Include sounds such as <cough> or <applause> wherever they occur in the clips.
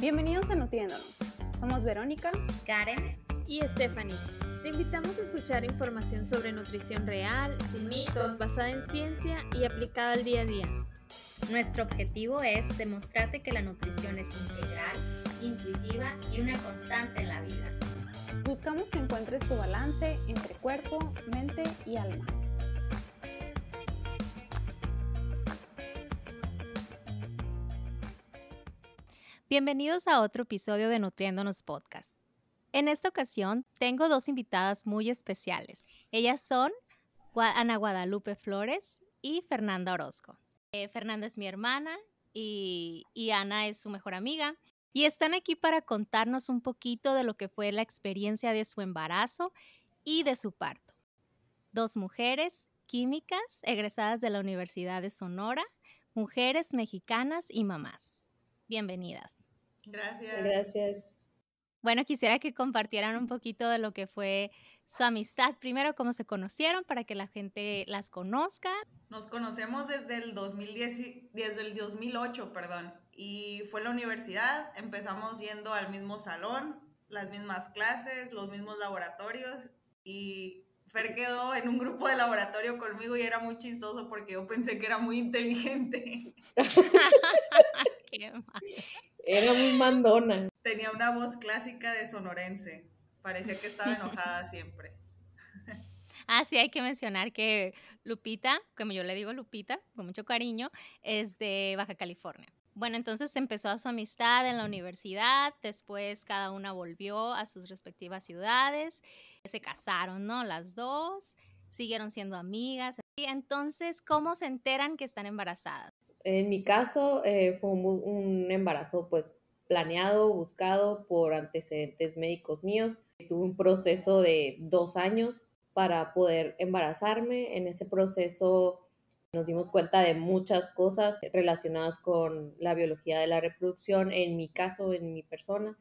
Bienvenidos a Nutriéndonos. Somos Verónica, Karen y Stephanie. Te invitamos a escuchar información sobre nutrición real, sin mitos, basada en ciencia y aplicada al día a día. Nuestro objetivo es demostrarte que la nutrición es integral, intuitiva y una constante en la vida. Buscamos que encuentres tu balance entre cuerpo, mente y alma. Bienvenidos a otro episodio de Nutriéndonos Podcast. En esta ocasión tengo dos invitadas muy especiales. Ellas son Ana Guadalupe Flores y Fernanda Orozco. Eh, Fernanda es mi hermana y, y Ana es su mejor amiga. Y están aquí para contarnos un poquito de lo que fue la experiencia de su embarazo y de su parto. Dos mujeres químicas egresadas de la Universidad de Sonora, mujeres mexicanas y mamás. Bienvenidas. Gracias. Gracias. Bueno, quisiera que compartieran un poquito de lo que fue su amistad. Primero, cómo se conocieron para que la gente las conozca. Nos conocemos desde el 2010, desde el 2008, perdón. Y fue en la universidad, empezamos yendo al mismo salón, las mismas clases, los mismos laboratorios y Fer quedó en un grupo de laboratorio conmigo y era muy chistoso porque yo pensé que era muy inteligente. <laughs> Era muy mandona. Tenía una voz clásica de sonorense. Parecía que estaba enojada <laughs> siempre. Ah, sí, hay que mencionar que Lupita, como yo le digo Lupita, con mucho cariño, es de Baja California. Bueno, entonces empezó a su amistad en la universidad, después cada una volvió a sus respectivas ciudades, se casaron, ¿no? Las dos, siguieron siendo amigas. Y entonces, ¿cómo se enteran que están embarazadas? En mi caso eh, fue un, un, embarazo pues planeado, buscado por antecedentes médicos míos. Tuve un proceso de dos años para poder embarazarme. En ese proceso nos dimos cuenta de muchas cosas relacionadas con la biología de la reproducción, en mi caso, en mi persona.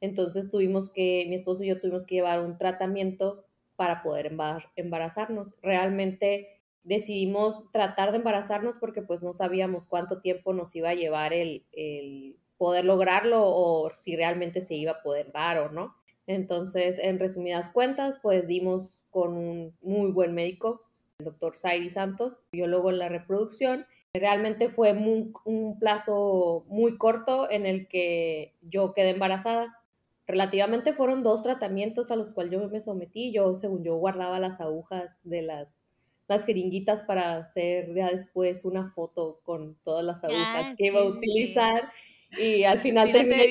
Entonces tuvimos que, mi esposo y yo tuvimos que llevar un tratamiento para poder embarazarnos. Realmente decidimos tratar de embarazarnos porque pues no sabíamos cuánto tiempo nos iba a llevar el, el poder lograrlo o si realmente se iba a poder dar o no. Entonces, en resumidas cuentas, pues dimos con un muy buen médico, el doctor Sairi Santos, biólogo en la reproducción. Realmente fue un plazo muy corto en el que yo quedé embarazada. Relativamente fueron dos tratamientos a los cuales yo me sometí. Yo, según yo, guardaba las agujas de las las jeringuitas para hacer ya después una foto con todas las agujas Ah, que iba a sí, utilizar y al <laughs> final Sí terminé,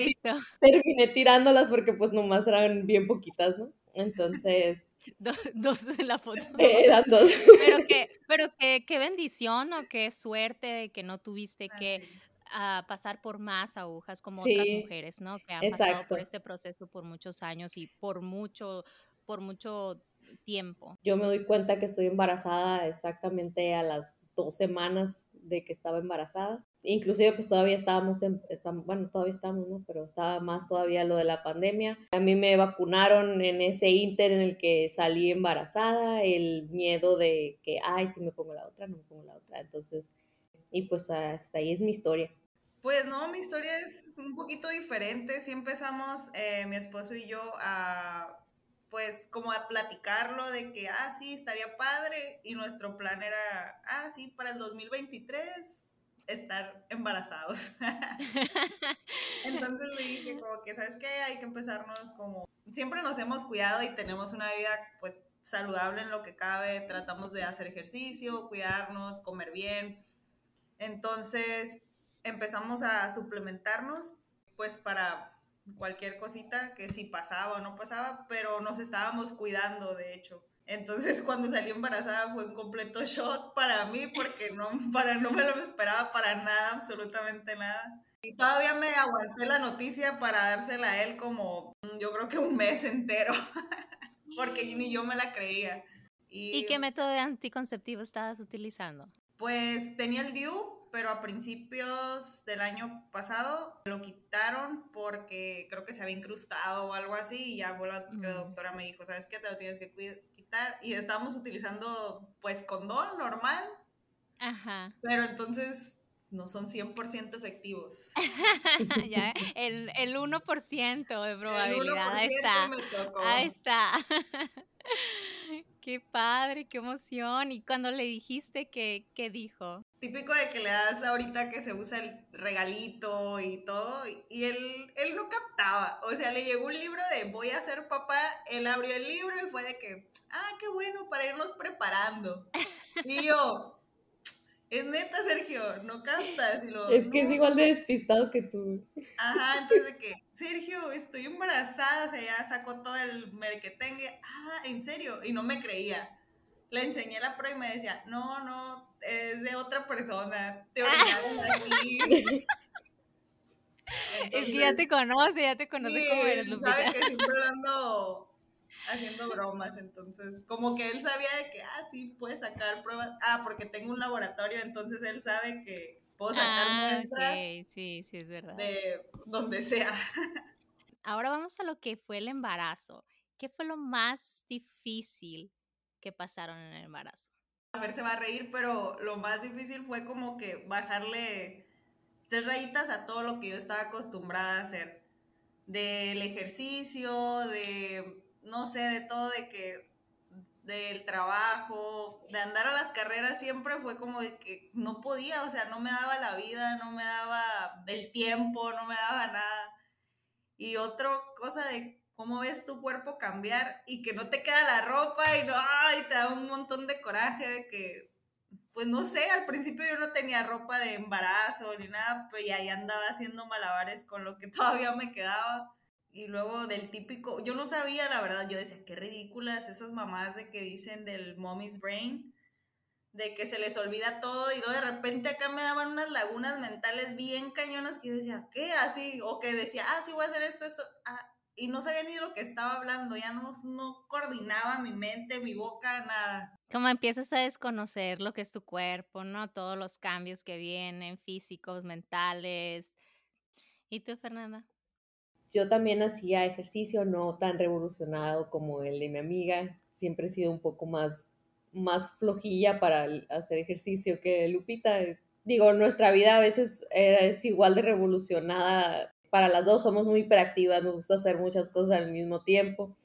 terminé tirándolas porque pues nomás eran bien poquitas, ¿no? Entonces, <laughs> Do- dos en la foto. <laughs> eran dos. Pero que, pero que, qué bendición o qué suerte de que no tuviste que Así. ah, pasar por más agujas como otras Sí, mujeres, ¿no? Que han pasado exacto. por este proceso por muchos años y por mucho, por mucho tiempo. Yo me doy cuenta que estoy embarazada exactamente a las dos semanas de que estaba embarazada. Inclusive pues todavía estábamos, en, estam- bueno, todavía estamos, ¿no? Pero estaba más todavía lo de la pandemia. A mí me vacunaron en ese inter en el que salí embarazada, el miedo de que, ay, si me pongo la otra, no me pongo la otra. Entonces, y pues hasta ahí es mi historia. Pues no, mi historia es un poquito diferente. Sí empezamos eh, mi esposo y yo a, pues como a platicarlo de que, ah, sí, estaría padre. Y nuestro plan era, ah, sí, para el 2023 estar embarazados. <laughs> Entonces le dije como que, ¿sabes qué? Hay que empezarnos como, siempre nos hemos cuidado y tenemos una vida pues saludable en lo que cabe, tratamos de hacer ejercicio, cuidarnos, comer bien. Entonces empezamos a suplementarnos pues para cualquier cosita que si pasaba o no pasaba, pero nos estábamos cuidando de hecho. Entonces <laughs> cuando salí embarazada fue un completo shock para mí porque no, para, no me lo esperaba para nada, absolutamente nada. Y todavía me aguanté la noticia para dársela a él como yo creo que un mes entero, <laughs> porque ni yo me la creía. ¿Y qué método de anticonceptivo estabas utilizando? Pues tenía el DIU, pero a principios del año pasado lo quitaron porque creo que se había incrustado o algo así y ya fue la, la doctora me dijo, ¿sabes qué? Te lo tienes que quitar. Y estábamos utilizando pues condón normal, Ajá. pero entonces no son 100% efectivos. <laughs> ya, el, el 1% de probabilidad. El 1% Ahí está. me tocó. Ahí está. <laughs> qué padre, qué emoción. Y cuando le dijiste, ¿qué, qué dijo? Típico de que le das ahorita que se usa el regalito y todo, y él, él no captaba. O sea, le llegó un libro de voy a ser papá, él abrió el libro y fue de que, ah, qué bueno, para irnos preparando. <laughs> Y yo, es neta, Sergio, no cantas. Y lo, Es que es igual de despistado que tú. Ajá, entonces de que, Sergio, estoy embarazada, o sea, ya sacó todo el merquetengue. Ah, ¿en serio? Y no me creía. Le enseñé la prueba y me decía, no, no, es de otra persona, te orinaron aquí. es que ya te conoce, ya te conoce Sí, cómo eres, Lupita. sabe que siempre ando haciendo bromas, entonces, como que él sabía de que, ah, sí, puede sacar pruebas, ah, porque tengo un laboratorio, entonces él sabe que puedo sacar Ah, muestras ok, sí, sí, es verdad. de donde sea. Ahora vamos a lo que fue el embarazo. ¿Qué fue lo más difícil que pasaron en el embarazo? A ver, se va a reír, pero lo más difícil fue como que bajarle tres rayitas a todo lo que yo estaba acostumbrada a hacer. Del ejercicio, de, no sé, de todo, de que, del trabajo, de andar a las carreras siempre fue como de que no podía, o sea, no me daba la vida, no me daba el tiempo, no me daba nada. Y otra cosa de cómo ves tu cuerpo cambiar y que no te queda la ropa y no, ay, te da un montón de coraje de que, pues no sé, al principio yo no tenía ropa de embarazo ni nada, pues y ahí andaba haciendo malabares con lo que <laughs> todavía me quedaba. Y luego del típico, yo no sabía, la verdad, yo decía, qué ridículas esas mamás de que dicen del mommy's brain, de que se les olvida todo y de repente acá me daban unas lagunas mentales bien cañonas que yo decía, ¿qué? Así, o que decía, ah, sí voy a hacer esto, esto, ah, y no sabía ni lo que estaba hablando, ya no, no coordinaba mi mente, mi boca, nada. Como empiezas a desconocer lo que es tu cuerpo, ¿no? Todos los cambios que vienen, físicos, mentales. ¿Y tú, Fernanda? Yo también hacía ejercicio no tan revolucionado como el de mi amiga. Siempre he sido un poco más, más flojilla para hacer ejercicio que Lupita. Digo, nuestra vida a veces es igual de revolucionada. Para las dos somos muy hiperactivas, nos gusta hacer muchas cosas al mismo tiempo.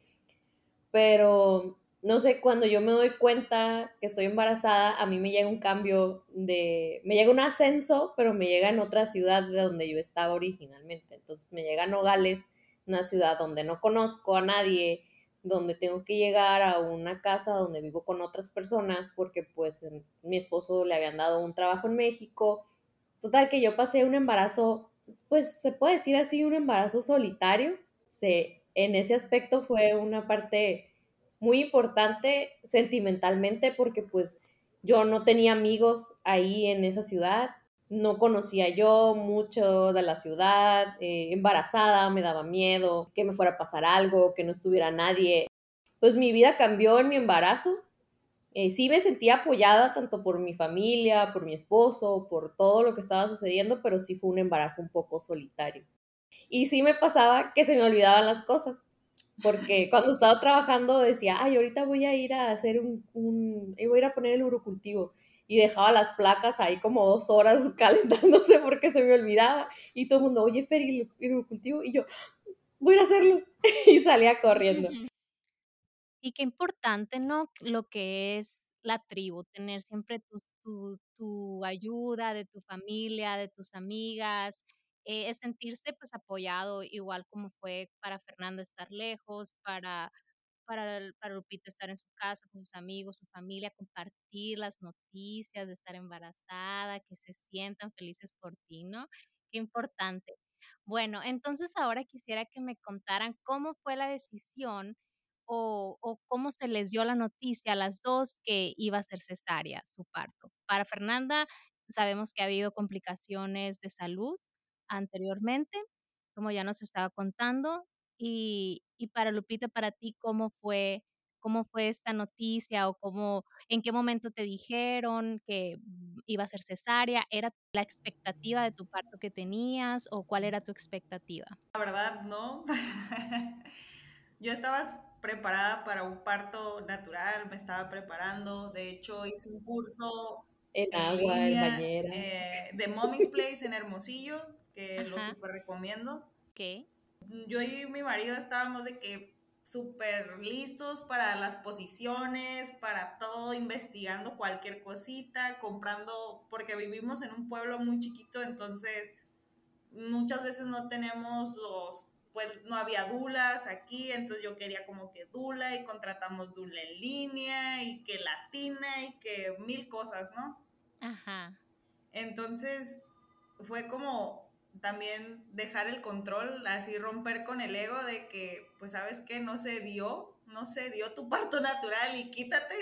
Pero no sé, cuando yo me doy cuenta que estoy embarazada, a mí me llega un cambio de, me llega un ascenso, pero me llega en otra ciudad de donde yo estaba originalmente. Entonces me llega a Nogales, una ciudad donde no conozco a nadie, donde tengo que llegar a una casa donde vivo con otras personas, porque pues mi esposo le habían dado un trabajo en México. Total que yo pasé un embarazo, pues se puede decir así, un embarazo solitario. Se, en ese aspecto fue una parte muy importante sentimentalmente porque pues yo no tenía amigos ahí en esa ciudad, no conocía yo mucho de la ciudad, eh, embarazada, me daba miedo que me fuera a pasar algo, que no estuviera nadie. Pues mi vida cambió en mi embarazo. Eh, sí me sentía apoyada tanto por mi familia, por mi esposo, por todo lo que estaba sucediendo, pero sí fue un embarazo un poco solitario. Y sí me pasaba que se me olvidaban las cosas porque cuando estaba trabajando decía, ay, ahorita voy a ir a hacer un, un voy a ir a poner el urocultivo. Y dejaba las placas ahí como dos horas <laughs> calentándose porque se me olvidaba. Y todo el mundo, oye, Fer, ¿y el urocultivo? Y yo, voy a hacerlo. <laughs> y salía corriendo. Y qué importante, ¿no? Lo que es la tribu, tener siempre tus- tu, tu ayuda de tu familia, de tus amigas, eh, es sentirse pues apoyado, igual como fue para Fernanda estar lejos, para, para, para Lupita estar en su casa con sus amigos, su familia, compartir las noticias de estar embarazada, que se sientan felices por ti, ¿no? Qué importante. Bueno, entonces ahora quisiera que me contaran cómo fue la decisión o, o cómo se les dio la noticia a las dos que iba a ser cesárea su parto. Para Fernanda, sabemos que ha habido complicaciones de salud anteriormente, como ya nos estaba contando, y, y para Lupita, para ti, ¿cómo fue, cómo fue esta noticia o cómo, en qué momento te dijeron que iba a ser cesárea? ¿Era la expectativa de tu parto que tenías o cuál era tu expectativa? La verdad, no. <laughs> Yo estaba preparada para un parto natural, me estaba preparando. De hecho, hice un curso En agua, en línea, bañera. eh, de <laughs> Mommy's Place en Hermosillo, que lo super recomiendo. ¿Qué? Yo y mi marido estábamos de que súper listos para las posiciones, para todo, investigando cualquier cosita, comprando, porque vivimos en un pueblo muy chiquito, entonces muchas veces no tenemos los, pues no había dulas aquí, entonces yo quería como que dula y contratamos dula en línea y que latina y que mil cosas, ¿no? Ajá. Entonces fue como también dejar el control, así romper con el ego de que, pues sabes que no se dio, no se dio tu parto natural y quítate.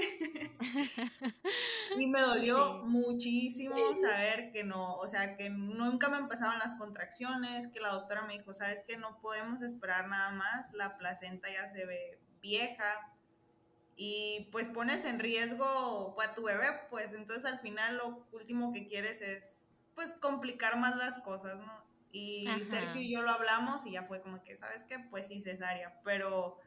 <laughs> y me dolió Sí. muchísimo saber que no, o sea, que nunca me empezaban las contracciones, que la doctora me dijo, sabes que no podemos esperar nada más, la placenta ya se ve vieja, y pues pones en riesgo a tu bebé, pues entonces al final lo último que quieres es pues complicar más las cosas, ¿no? Y Ajá. Sergio y yo lo hablamos y ya fue como que, ¿sabes qué? Pues sí, cesárea, pero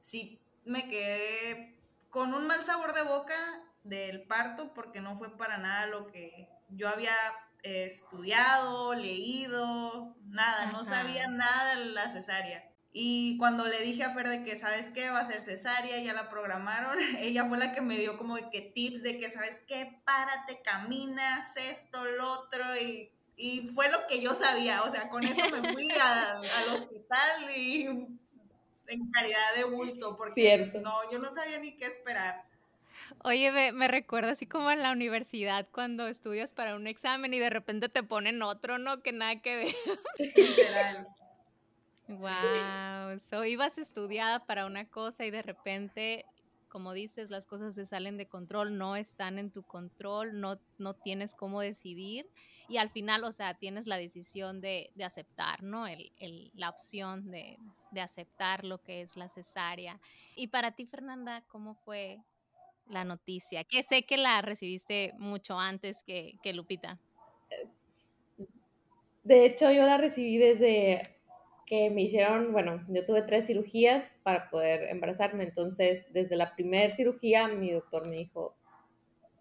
sí me quedé con un mal sabor de boca del parto porque no fue para nada lo que yo había eh, estudiado, leído, nada, no sabía nada de la cesárea. Y cuando le dije a Fer de que, ¿sabes qué? Va a ser cesárea, ya la programaron, <laughs> ella fue la que me dio como de que tips de que, ¿sabes qué? Párate, caminas, esto, lo otro, y, y fue lo que yo sabía, o sea, con eso me fui <laughs> a- al hospital y en calidad de bulto, porque Cierto. no, yo no sabía ni qué esperar. Oye, me, me recuerda así como en la universidad cuando estudias para un examen y de repente te ponen otro, ¿no? Que nada que ver. Literal. Wow, so ibas estudiada para una cosa y de repente, como dices, las cosas se salen de control, no están en tu control, no, no tienes cómo decidir y al final, o sea, tienes la decisión de, de aceptar, ¿no? El, el- la opción de, de aceptar lo que es la cesárea. Y para ti, Fernanda, ¿cómo fue la noticia? Que sé que la recibiste mucho antes que, que Lupita. De hecho, yo la recibí desde que me hicieron, bueno, yo tuve tres cirugías para poder embarazarme, entonces desde la primera cirugía mi doctor me dijo,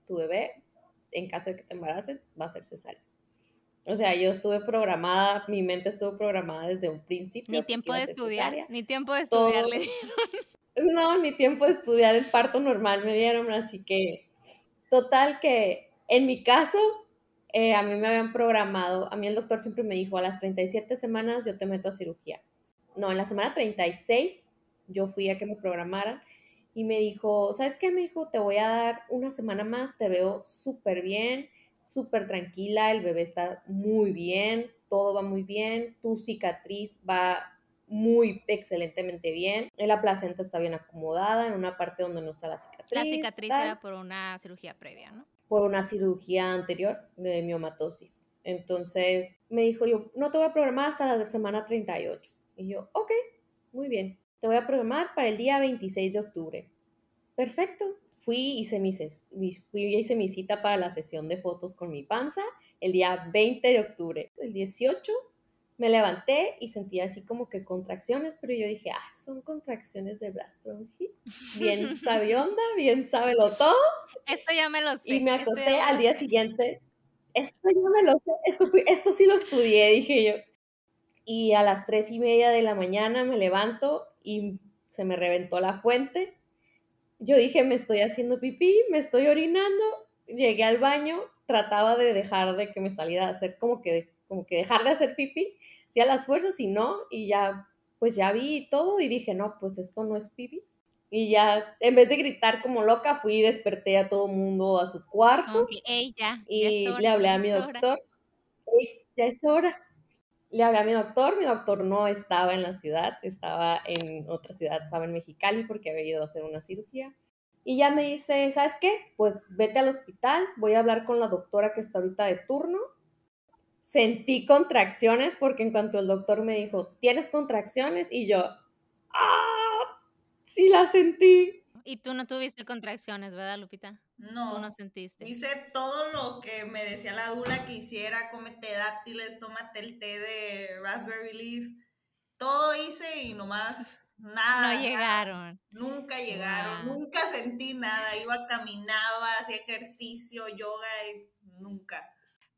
tu bebé, en caso de que te embaraces, va a ser cesárea. O sea, yo estuve programada, mi mente estuvo programada desde un principio. Ni tiempo de estudiar, cesárea. ni tiempo de Todo- estudiar. le dieron. <laughs> No, ni tiempo de estudiar el parto normal me dieron, así que total que en mi caso, eh, a mí me habían programado, a mí el doctor siempre me dijo, a las 37 semanas yo te meto a cirugía. No, en la semana 36 yo fui a que me programaran y me dijo, ¿sabes qué? Me dijo, te voy a dar una semana más, te veo súper bien, súper tranquila, el bebé está muy bien, todo va muy bien, tu cicatriz va muy excelentemente bien, la placenta está bien acomodada en una parte donde no está la cicatriz. La cicatriz tal era por una cirugía previa, ¿no? Por una cirugía anterior de miomatosis. Entonces me dijo yo, no te voy a programar hasta la semana 38. Y yo, ok, muy bien. Te voy a programar para el día 26 de octubre. Perfecto. Fui, hice mi, fui, hice mi cita para la sesión de fotos con mi panza el día 20 de octubre. El 18 me levanté y sentía así como que contracciones, pero yo dije, ah, son contracciones de bronchitis. Bien <laughs> sabionda, bien sábelo todo. Esto ya me lo sé. Y me ya acosté al día sé. siguiente. Esto yo me lo sé, esto, fui- esto sí lo estudié, dije yo. Y a las tres y media de la mañana me levanto y se me reventó la fuente. Yo dije, me estoy haciendo pipí, me estoy orinando. Llegué al baño, trataba de dejar de que me saliera a hacer como que, como que dejar de hacer pipí. Hacía las fuerzas y no, y ya, pues ya vi todo y dije, no, pues esto no es pipí. Y ya, en vez de gritar como loca, fui y desperté a todo mundo a su cuarto Como que, "Ey, ya, y hora, le hablé a mi es hora". doctor. "Ey, ya es hora. Le hablé a mi doctor, mi doctor no estaba en la ciudad, estaba en otra ciudad, estaba en Mexicali porque había ido a hacer una cirugía. Y ya me dice, ¿sabes qué? Pues vete al hospital, voy a hablar con la doctora que está ahorita de turno. Sentí contracciones porque en cuanto el doctor me dijo, ¿tienes contracciones? Y yo, ¡ah! Sí las sentí. Y tú no tuviste contracciones, ¿verdad, Lupita? No. Tú no sentiste. Hice todo lo que me decía la dula que hiciera, cómete dátiles, tómate el té de raspberry leaf todo hice y nomás nada. No llegaron. Nunca llegaron, Wow. nunca sentí nada. Iba, caminaba, hacía ejercicio, yoga y nunca.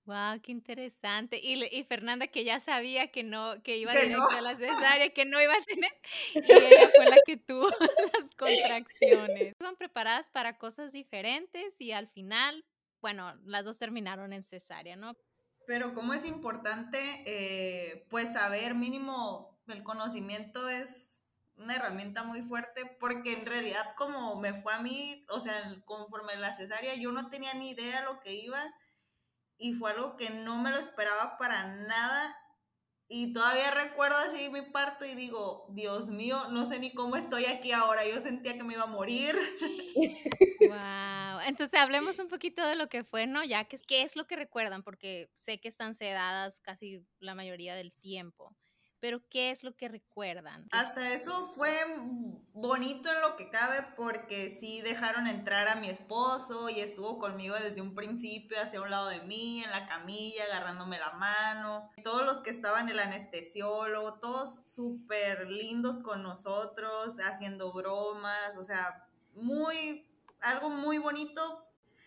Wow, qué interesante. Y, y Fernanda que ya sabía que no, que iba Que directo no. a la cesárea, que no iba a tener, <laughs> y ella fue la que tuvo <laughs> las contracciones. Iban preparadas para cosas diferentes y al final, bueno, las dos terminaron en cesárea, ¿no? Pero como es importante, eh, pues saber mínimo el conocimiento es una herramienta muy fuerte porque en realidad como me fue a mí, o sea, conforme la cesárea, yo no tenía ni idea lo que iba y fue algo que no me lo esperaba para nada y todavía recuerdo así mi parto y digo, Dios mío, no sé ni cómo estoy aquí ahora, yo sentía que me iba a morir. <laughs> Wow. Entonces hablemos un poquito de lo que fue, ¿no? Ya que qué es lo que recuerdan, porque sé que están sedadas casi la mayoría del tiempo. Pero ¿qué es lo que recuerdan? Hasta eso fue bonito en lo que cabe porque sí dejaron entrar a mi esposo y estuvo conmigo desde un principio hacia un lado de mí, en la camilla, agarrándome la mano. Todos los que estaban, el anestesiólogo, todos súper lindos con nosotros, haciendo bromas, o sea, muy, algo muy bonito.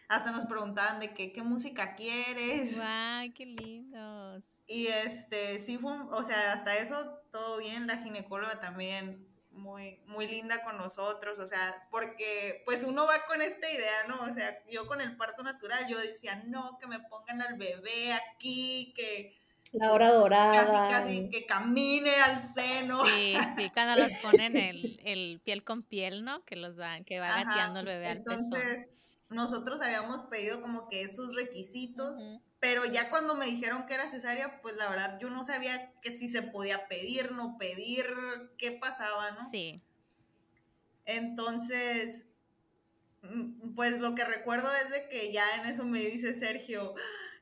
Hasta nos preguntaban de qué, qué música quieres. Wow, qué lindos. Y este, sí fue, o sea, hasta eso todo bien, la ginecóloga también muy, muy linda con nosotros, o sea, porque pues uno va con esta idea, ¿no? O sea, yo con el parto natural, yo decía, no, que me pongan al bebé aquí, que La hora dorada. casi, casi, que camine al seno. Sí, sí, cuando los ponen el, el piel con piel, ¿no? Que los van, que va Ajá, gateando el bebé al pezón. Entonces, nosotros habíamos pedido como que esos requisitos. Pero ya cuando me dijeron que era cesárea, pues la verdad yo no sabía que si se podía pedir, no pedir, qué pasaba, ¿no? Sí. Entonces, mm, pues lo que recuerdo es de que ya en eso me dice Sergio,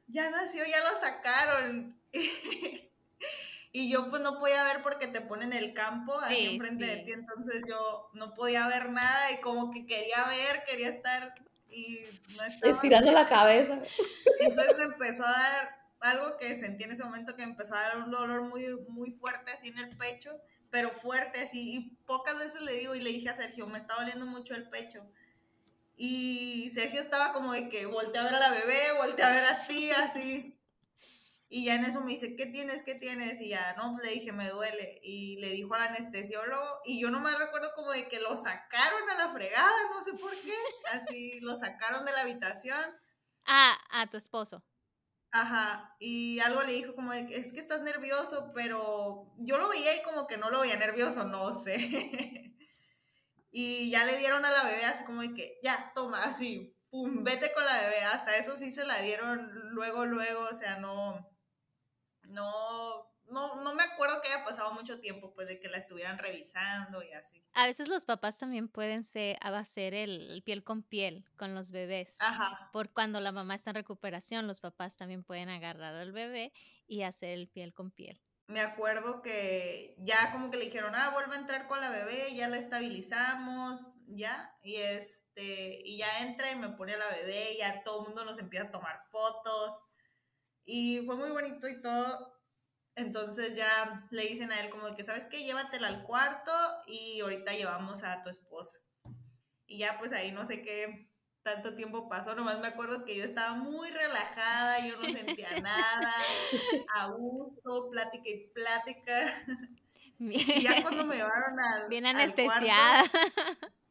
ya nació, ya lo sacaron. <laughs> Y yo pues no podía ver porque te ponen el campo así Sí, enfrente de ti, entonces yo no podía ver nada y como que quería ver, quería estar y no estaba. Estirando la cabeza. <laughs> Entonces me empezó a dar algo que sentí en ese momento que me empezó a dar un dolor muy, muy fuerte así en el pecho, pero fuerte así. Y pocas veces le digo y le dije a Sergio, me está doliendo mucho el pecho. Y Sergio estaba como de que voltea a ver a la bebé, voltea a ver a ti, así. Y ya en eso me dice, ¿qué tienes? ¿Qué tienes? Y ya, no, le dije, me duele. Y le dijo al anestesiólogo, y yo nomás recuerdo como de que lo sacaron a la fregada, no sé por qué. Así, lo sacaron de la habitación. Ah, a tu esposo. Ajá, y algo le dijo como de es que estás nervioso, pero yo lo veía y como que no lo veía nervioso, no sé. <laughs> y ya le dieron a la bebé así como de que, ya, toma, así, pum, vete con la bebé. Hasta eso sí se la dieron luego, luego, o sea, no, no, no, no me acuerdo que haya pasado mucho tiempo, pues, de que la estuvieran revisando y así. A veces los papás también pueden ser, hacer el, el piel con piel con los bebés. Ajá, Por cuando la mamá está en recuperación, los papás también pueden agarrar al bebé y hacer el piel con piel. me acuerdo que ya como que le dijeron, ah, vuelve a entrar con la bebé, ya la estabilizamos, ya, y este, y ya entra y me pone a la bebé, y ya todo el mundo nos empieza a tomar fotos, y fue muy bonito y todo, entonces ya le dicen a él como que, ¿sabes qué? Llévatela al cuarto y ahorita llevamos a tu esposa. Y ya pues ahí no sé qué tanto tiempo pasó, nomás me acuerdo que yo estaba muy relajada, yo no sentía <laughs> nada, a gusto, plática y plática. <laughs> Y ya cuando me llevaron al. Bien al cuarto, anestesiada.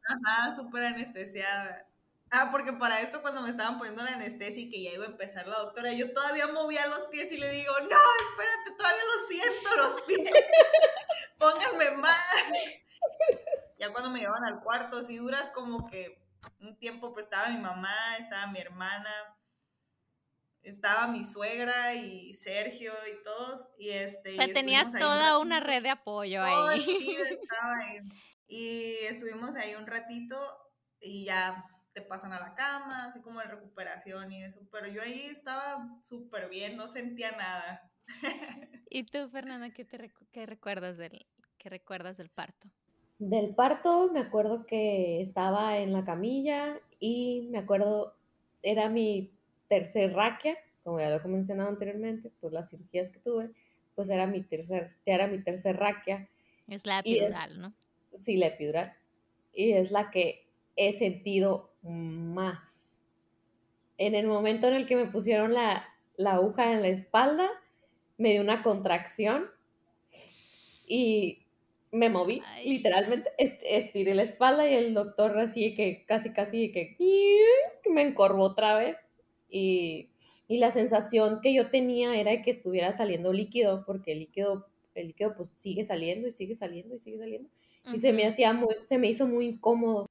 ajá, súper anestesiada. Ah, porque para esto cuando me estaban poniendo la anestesia y que ya iba a empezar la doctora, yo todavía movía los pies y le digo, no, espérate, todavía lo siento los pies. <laughs> Pónganme más. Ya cuando me llevaron al cuarto, si duras como que un tiempo, pues estaba mi mamá, estaba mi hermana, estaba mi suegra y Sergio y todos. Y este. Y tenías ahí toda una red de apoyo Todo el ahí. <laughs> estaba ahí. Y estuvimos ahí un ratito y ya te pasan a la cama, así como de recuperación y eso. Pero yo ahí estaba súper bien, no sentía nada. <laughs> ¿Y tú, Fernanda, qué, te recu- qué recuerdas del, qué recuerdas del parto? Del parto me acuerdo que estaba en la camilla y me acuerdo, era mi tercer raquia, como ya lo he mencionado anteriormente, por las cirugías que tuve, pues era mi tercer, ya era mi tercer raquia. Es la es- epidural, ¿no? Sí, la epidural. Y es la que he sentido más. En el momento en el que me pusieron la, la aguja en la espalda, me dio una contracción y me moví, Ay. literalmente, est- estiré la espalda y el doctor así que casi, casi que me encorvó otra vez. Y, y la sensación que yo tenía era que estuviera saliendo líquido, porque el líquido, el líquido pues sigue saliendo y sigue saliendo y sigue saliendo y se me hacía muy, se me hizo muy incómodo.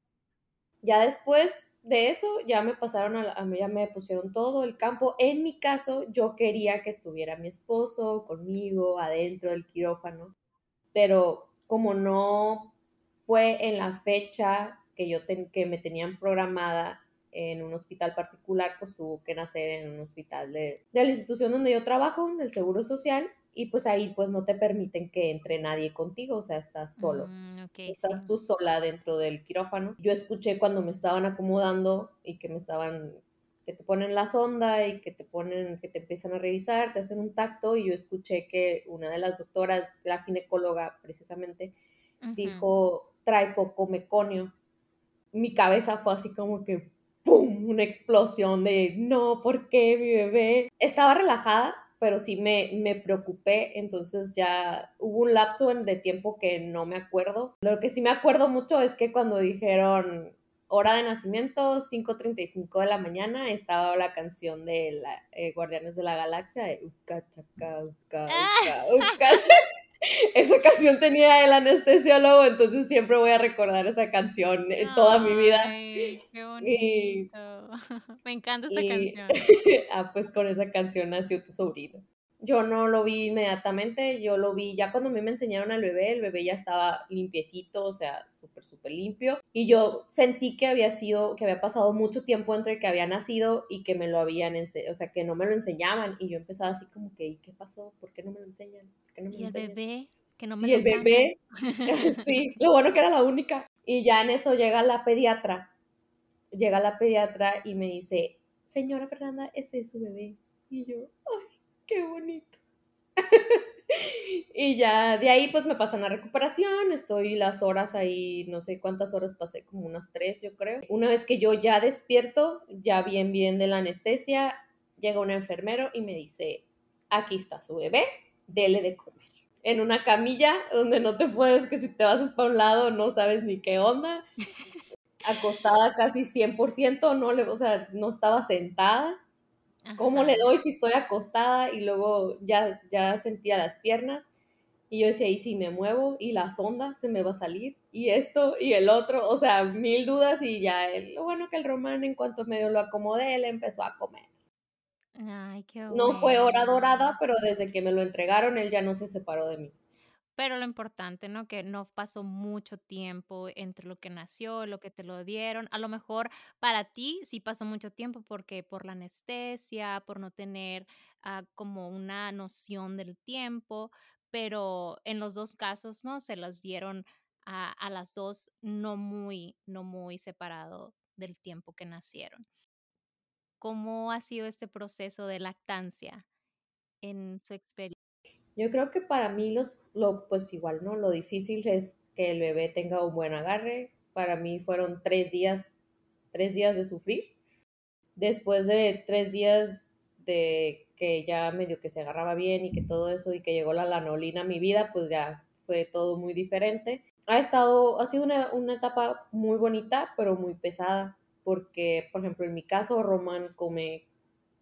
Ya después de eso, ya me pasaron a, ya me pusieron todo el campo. En mi caso, yo quería que estuviera mi esposo conmigo adentro del quirófano, pero como no fue en la fecha que yo ten- que me tenían programada en un hospital particular, pues tuvo que nacer en un hospital de, de la institución donde yo trabajo, del Seguro Social, y pues ahí pues no te permiten que entre nadie contigo, o sea, estás solo. Mm, ok, Estás sí. tú sola dentro del quirófano. Yo escuché cuando me estaban acomodando y que me estaban, que te ponen la sonda y que te ponen, que te empiezan a revisar, te hacen un tacto y yo escuché que una de las doctoras, la ginecóloga precisamente, Ujú. dijo, trae poco meconio. Mi cabeza fue así como que, ¡pum! Una explosión de, no, ¿por qué mi bebé? Estaba relajada, pero sí me, me preocupé, entonces ya hubo un lapso de tiempo que no me acuerdo. Lo que sí me acuerdo mucho es que cuando dijeron hora de nacimiento, 5.35 de la mañana, estaba la canción de la, eh, Guardianes de la Galaxia, de Uka, Chaka, Uka, Uka, Uka. <laughs> Esa canción tenía el anestesiólogo, entonces siempre voy a recordar esa canción en toda mi vida. Qué Y- <laughs> Me encanta esa y- canción. <laughs> ah, pues con esa canción nació tu sobrino. Yo no lo vi inmediatamente, yo lo vi ya cuando a mí me enseñaron al bebé, el bebé ya estaba limpiecito, o sea, súper, súper limpio. Y yo sentí que había sido, que había pasado mucho tiempo entre que había nacido y que me lo habían, o sea, que no me lo enseñaban. Y yo empezaba así como que, ¿y qué pasó? ¿Por qué no me lo enseñan? ¿Por qué no me Y lo el enseñan? bebé, que no me Sí, lo el bebé, <laughs> sí, lo bueno que era la única. Y ya en eso llega la pediatra, llega la pediatra y me dice, señora Fernanda, este es su bebé. Y yo, ay, qué bonito. <laughs> y ya de ahí pues me pasan a recuperación, estoy las horas ahí, no sé cuántas horas pasé, como unas tres yo creo. Una vez que yo ya despierto, ya bien bien de la anestesia, llega un enfermero y me dice, aquí está su bebé, dele de comer. En una camilla donde no te puedes, que si te vas para un lado no sabes ni qué onda. Acostada casi 100%, no le, o sea, no estaba sentada. ¿Cómo le doy si estoy acostada? Y luego ya, ya sentía las piernas. Y yo decía, ¿y si me muevo? Y la sonda se me va a salir. Y esto y el otro. O sea, mil dudas. Y ya, lo bueno que el Román, en cuanto medio lo acomodé, él empezó a comer. Ay, qué No fue hora dorada, pero desde que me lo entregaron, él ya no se separó de mí. Pero lo importante, ¿no? Que no pasó mucho tiempo entre lo que nació, lo que te lo dieron. A lo mejor para ti sí pasó mucho tiempo porque por la anestesia, por no tener ah, como una noción del tiempo, pero en los dos casos, ¿no? Se las dieron a, a las dos no muy, no muy separado del tiempo que nacieron. ¿Cómo ha sido este proceso de lactancia en su experiencia? Yo creo que para mí los, lo, pues igual, ¿no? Lo difícil es que el bebé tenga un buen agarre. Para mí fueron tres días, tres días de sufrir. Después de tres días de que ya medio que se agarraba bien y que todo eso y que llegó la lanolina a mi vida, pues ya fue todo muy diferente. Ha estado, ha sido una, una etapa muy bonita, pero muy pesada, porque, por ejemplo, en mi caso, Román come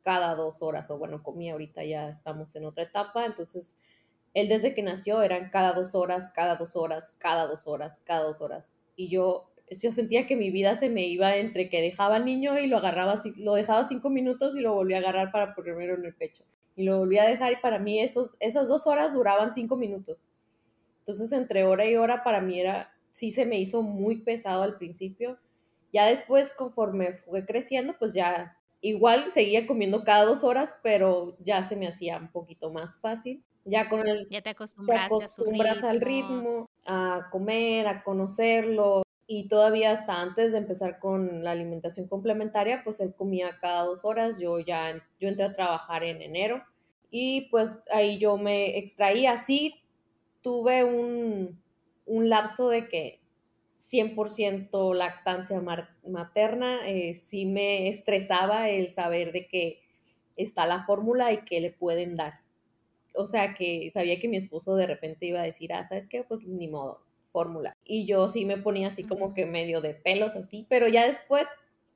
cada dos horas, o bueno, comía ahorita ya estamos en otra etapa, entonces él desde que nació eran cada dos horas, cada dos horas, cada dos horas, cada dos horas. Y yo, yo sentía que mi vida se me iba entre que dejaba al niño y lo agarraba, lo dejaba cinco minutos y lo volvía a agarrar para ponérmelo en el pecho. Y lo volvía a dejar y para mí esos, esas dos horas duraban cinco minutos. Entonces entre hora y hora para mí era, sí se me hizo muy pesado al principio. Ya después, conforme fue creciendo, pues ya igual seguía comiendo cada dos horas, pero ya se me hacía un poquito más fácil. Ya con el Ya te te acostumbraste a su acostumbras al ritmo. a comer, a conocerlo. Y todavía hasta antes de empezar con la alimentación complementaria, pues él comía cada dos horas. Yo ya yo entré a trabajar en enero y pues ahí yo me extraía. así tuve un, un lapso de que 100% lactancia materna, eh, sí me estresaba el saber de que está la fórmula y que le pueden dar. O sea, que sabía que mi esposo de repente iba a decir, ah, ¿sabes qué? Pues ni modo, fórmula. Y yo sí me ponía así como que medio de pelos así, pero ya después,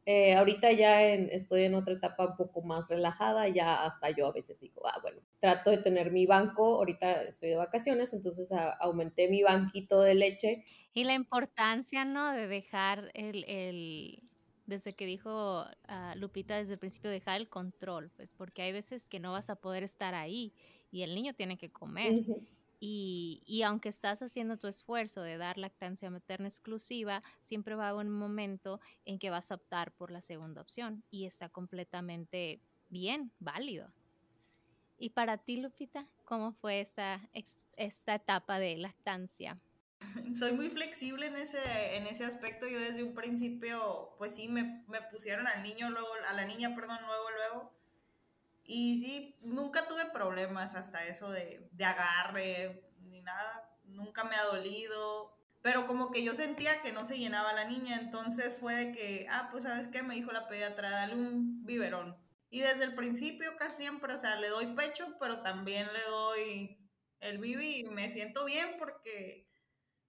eh, ahorita ya estoy en otra etapa un poco más relajada, ya hasta yo a veces digo, ah, bueno, trato de tener mi banco, ahorita estoy de vacaciones, entonces aumenté mi banquito de leche y la importancia, ¿no? De dejar el, el desde que dijo uh, Lupita desde el principio, dejar el control, pues porque hay veces que no vas a poder estar ahí y el niño tiene que comer. Y, y, aunque estás haciendo tu esfuerzo de dar lactancia materna exclusiva, siempre va a haber un momento en que vas a optar por la segunda opción y está completamente bien, válido. Y para ti, Lupita, ¿cómo fue esta, esta etapa de lactancia? <laughs> soy muy flexible en ese, en ese aspecto. Yo desde un principio, pues sí, me, me, pusieron al niño, luego, a la niña, perdón, luego, luego. Y sí, nunca tuve problemas hasta eso de, de agarre, ni nada. Nunca me ha dolido. Pero como que yo sentía que no se llenaba la niña, entonces fue de que, ah, pues sabes qué, me dijo la pediatra, dale un biberón. Y desde el principio casi siempre, o sea, le doy pecho, pero también le doy el bibi y me siento bien porque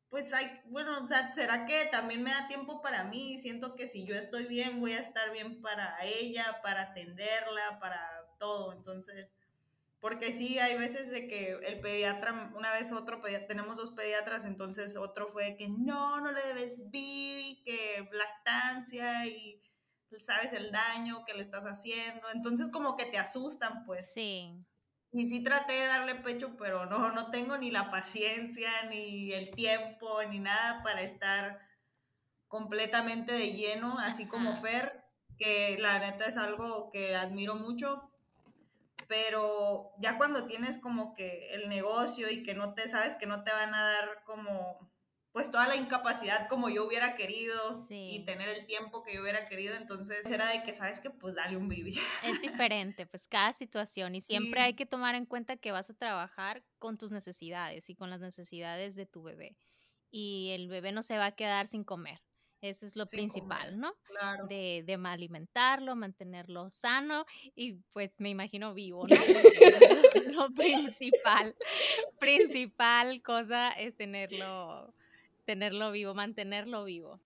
pues hay, bueno, o sea, ¿será que también me da tiempo para mí? Siento que si yo estoy bien, voy a estar bien para ella, para atenderla, para todo. Entonces, porque sí, hay veces de que el pediatra, una vez otro, tenemos dos pediatras, entonces otro fue que no, no le debes vir, que lactancia y sabes el daño que le estás haciendo. Entonces como que te asustan, pues. Sí. Y sí traté de darle pecho, pero no, no tengo ni la paciencia, ni el tiempo, ni nada para estar completamente de lleno, así como Fer, que la neta es algo que admiro mucho, pero ya cuando tienes como que el negocio y que no te sabes que no te van a dar como pues toda la incapacidad como yo hubiera querido y tener el tiempo que yo hubiera querido, entonces era de que sabes que pues dale un vivir. Es diferente, pues cada situación y siempre hay que tomar en cuenta que vas a trabajar con tus necesidades y con las necesidades de tu bebé y el bebé no se va a quedar sin comer. Eso es lo principal, ¿no? Claro. De, de alimentarlo, mantenerlo sano y pues me imagino vivo, ¿no? <laughs> lo principal, principal cosa es tenerlo tenerlo vivo, mantenerlo vivo.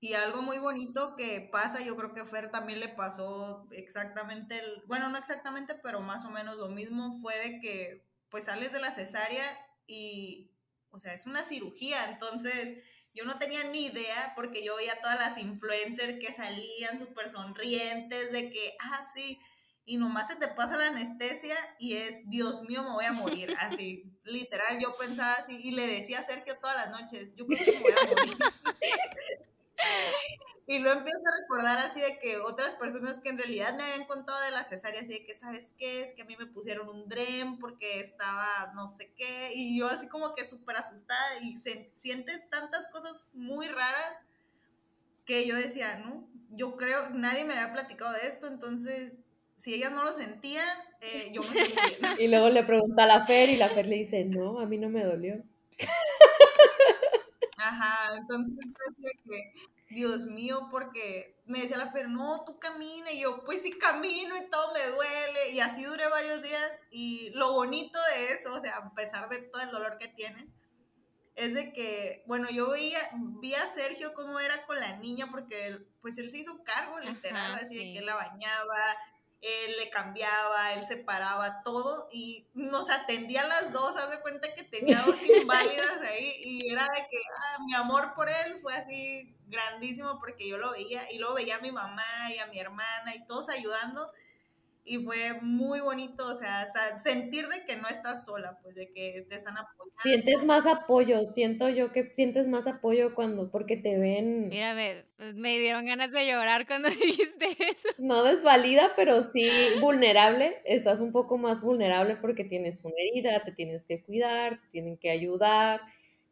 Y algo muy bonito que pasa, yo creo que a Fer también le pasó exactamente, el, bueno, no exactamente, pero más o menos lo mismo, fue de que pues sales de la cesárea y, o sea, es una cirugía, entonces yo no tenía ni idea porque yo veía todas las influencers que salían súper sonrientes de que, ah, sí, y nomás se te pasa la anestesia y es, Dios mío, me voy a morir, <laughs> así, literal, yo pensaba así, y le decía a Sergio todas las noches, yo creo que me voy a <laughs> morir. Y lo empiezo a recordar así de que otras personas que en realidad me habían contado de la cesárea, así de que, ¿sabes qué? Es que a mí me pusieron un DREM porque estaba no sé qué, y yo así como que súper asustada, y se, sientes tantas cosas muy raras que yo decía, ¿no? Yo creo, nadie me había platicado de esto, entonces si ellas no lo sentían, eh, yo me sentía. <laughs> Y luego le pregunta a la Fer y la Fer le dice, no, a mí no me dolió. Ajá, entonces pues que, Dios mío, porque me decía la Fer, no, tú camina, y yo, pues sí camino y todo me duele, y así duré varios días, y lo bonito de eso, o sea, a pesar de todo el dolor que tienes, es de que, bueno, yo veía, vi a Sergio cómo era con la niña, porque pues él se hizo cargo, literal, así de que la bañaba, él le cambiaba, él separaba todo y nos atendía a las dos, haz de cuenta que tenía dos <laughs> inválidas ahí y era de que ah, mi amor por él fue así grandísimo porque yo lo veía y luego veía a mi mamá y a mi hermana y todos ayudando y fue muy bonito, o sea, sentir de que no estás sola, pues de que te están apoyando. Sientes más apoyo, siento yo que sientes más apoyo cuando, porque te ven. Mira, me, me dieron ganas de llorar cuando <laughs> dijiste eso. No desvalida, pero sí vulnerable, estás un poco más vulnerable porque tienes una herida, te tienes que cuidar, te tienen que ayudar,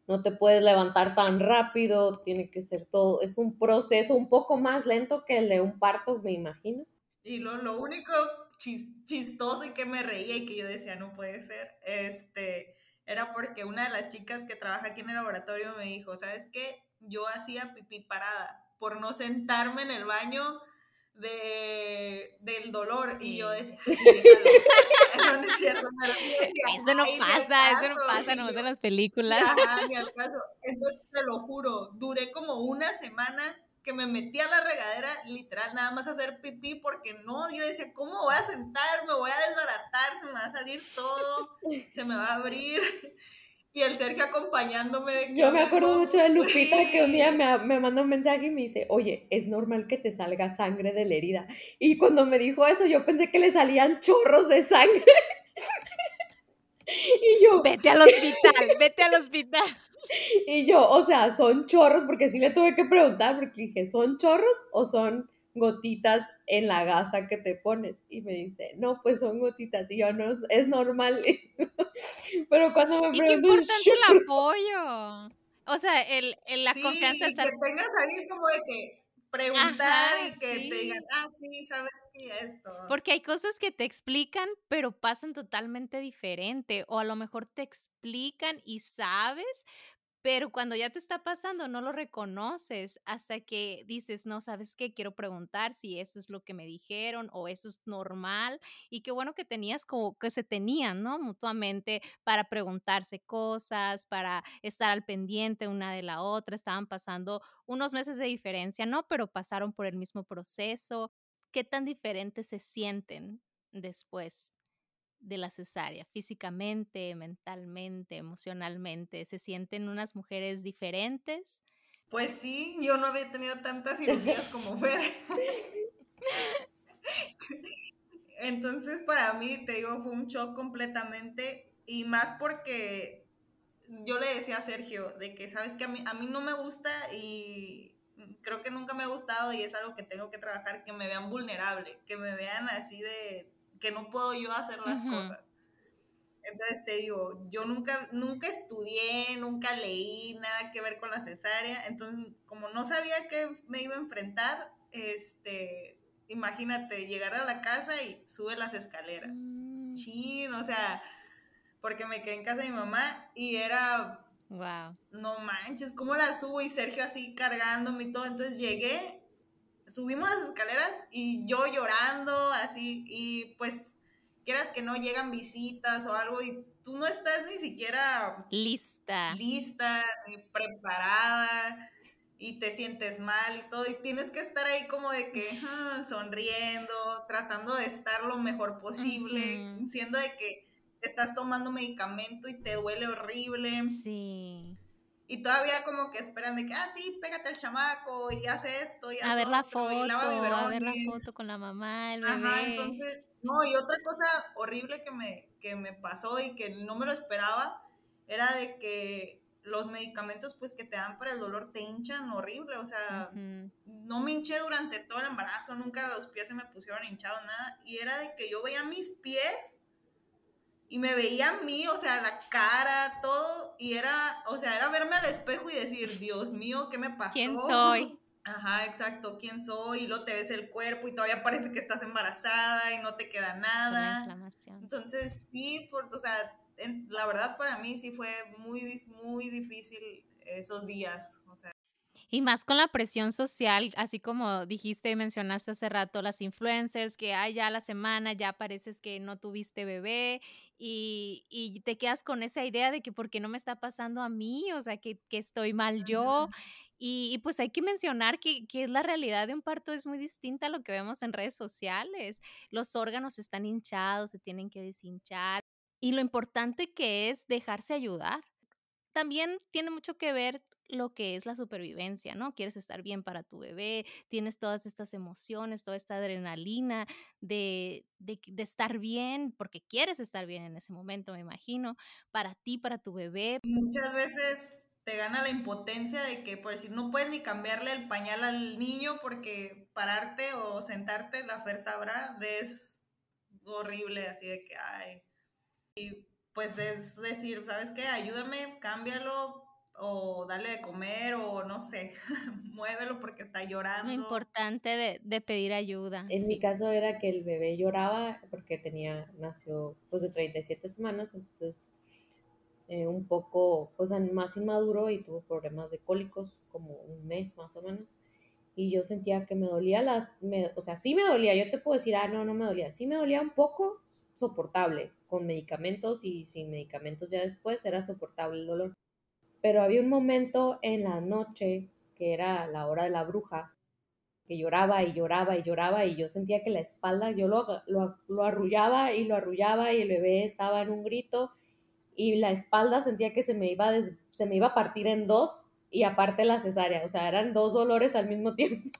no te puedes levantar tan rápido, tiene que ser todo, es un proceso un poco más lento que el de un parto, me imagino. Y lo, lo único chistoso y que me reía y que yo decía, no puede ser, este, era porque una de las chicas que trabaja aquí en el laboratorio me dijo, ¿sabes qué? Yo hacía pipí parada por no sentarme en el baño de, del dolor. Y yo decía, <laughs> no, es cierto, <laughs> eso no pasa, eso no pasa, no en las películas. <laughs> Entonces, te lo juro, duré como una semana que me metí a la regadera, literal, nada más a hacer pipí, porque no, yo decía, ¿cómo voy a sentar? Me voy a desbaratar, se me va a salir todo, se me va a abrir y el Sergio acompañándome. Yo me acuerdo mucho de Lupita que un día me, me mandó un mensaje y me dice, oye, es normal que te salga sangre de la herida. Y cuando me dijo eso, yo pensé que le salían chorros de sangre. Yo... Vete al hospital, vete al hospital. Y yo, o sea, son chorros, porque sí le tuve que preguntar, porque dije, ¿son chorros o son gotitas en la gasa que te pones. Y me dice, no, pues son gotitas. Y yo, no, es normal. <laughs> Pero cuando me preguntan... qué importante el apoyo. O sea, el, la confianza... que tengas alguien como de que preguntar y que te digan, ah, sí, sabes qué esto. Porque hay cosas que te explican, pero pasan totalmente diferente. O a lo mejor te explican y sabes, pero cuando ya te está pasando no lo reconoces hasta que dices, no, ¿sabes qué? Quiero preguntar si eso es lo que me dijeron o eso es normal. Y qué bueno que tenías como que se tenían, ¿no? Mutuamente para preguntarse cosas, para estar al pendiente una de la otra. Estaban pasando unos meses de diferencia, ¿no? Pero pasaron por el mismo proceso. ¿Qué tan diferentes se sienten después? De la cesárea, físicamente, mentalmente, emocionalmente? ¿Se sienten unas mujeres diferentes? Pues sí, yo no había tenido tantas cirugías <laughs> como Fer. Entonces, para mí, te digo, fue un shock completamente y más porque yo le decía a Sergio de que, sabes que a mí, a mí no me gusta y creo que nunca me ha gustado y es algo que tengo que trabajar, que me vean vulnerable, que me vean así de, que no puedo yo hacer las cosas. Entonces te digo, yo nunca, nunca estudié, nunca leí nada que ver con la cesárea, entonces como no sabía que me iba a enfrentar, este, imagínate llegar a la casa y sube las escaleras. Mm. Chin, o sea, porque me quedé en casa de mi mamá y era, wow. no manches, ¿cómo la subo? Y Sergio así cargándome y todo, entonces llegué subimos las escaleras y yo llorando así y pues quieras que no llegan visitas o algo y tú no estás ni siquiera lista, lista, ni preparada y te sientes mal y todo y tienes que estar ahí como de que ah, sonriendo, tratando de estar lo mejor posible, siendo de que estás tomando medicamento y te duele horrible. Sí y todavía como que esperan de que, ah, sí, pégate al chamaco y hace esto y hace A ver la foto, a ver la foto con la mamá, el bebé. Ajá, entonces, no, y otra cosa horrible que me, que me pasó y que no me lo esperaba, era de que los medicamentos pues que te dan para el dolor te hinchan horrible, o sea, no me hinché durante todo el embarazo, nunca los pies se me pusieron hinchados, nada, y era de que yo veía mis pies y me veía a mí, o sea, la cara, todo, y era, o sea, era verme al espejo y decir, Dios mío, ¿qué me pasó? ¿Quién soy? Ajá, exacto, ¿quién soy? Y luego te ves el cuerpo y todavía parece que estás embarazada y no te queda nada. Entonces, sí, por, o sea, la verdad para mí sí fue muy, muy difícil esos días, o sea. Y más con la presión social, así como dijiste y mencionaste hace rato, las influencers, que hay ya la semana ya pareces que no tuviste bebé y, y, te quedas con esa idea de que por qué no me está pasando a mí, o sea, que, que estoy mal yo. Y, pues hay que mencionar que, que la realidad de un parto es muy distinta a lo que vemos en redes sociales. Los órganos están hinchados, se tienen que deshinchar. Y lo importante que es dejarse ayudar. También tiene mucho que ver lo que es la supervivencia, ¿no? Quieres estar bien para tu bebé, tienes todas estas emociones, toda esta adrenalina de, de, estar bien, porque quieres estar bien en ese momento, me imagino, para ti, para tu bebé. Muchas veces te gana la impotencia de que, por decir, no puedes ni cambiarle el pañal al niño porque pararte o sentarte, la fuerza sabrá, es horrible, así de que, ay. Y pues es decir, ¿sabes qué? Ayúdame, cámbialo, o dale de comer o no sé, <laughs> muévelo porque está llorando. Lo importante de, de pedir ayuda. En sí. mi caso era que el bebé lloraba porque tenía, nació pues de 37 semanas, entonces eh, un poco pues más inmaduro y tuvo problemas de cólicos como un mes más o menos. Y yo sentía que me dolía las, me- o sea, sí me dolía, yo te puedo decir, ah, no, no me dolía, sí me dolía un poco soportable, con medicamentos y sin medicamentos ya después era soportable el dolor. Pero había un momento en la noche, que era la hora de la bruja, que lloraba y lloraba y lloraba y yo sentía que la espalda, yo lo, lo, lo arrullaba y lo arrullaba y el bebé estaba en un grito y la espalda sentía que se me iba, se me iba a partir en dos y aparte la cesárea, o sea, eran dos dolores al mismo <laughs> tiempo.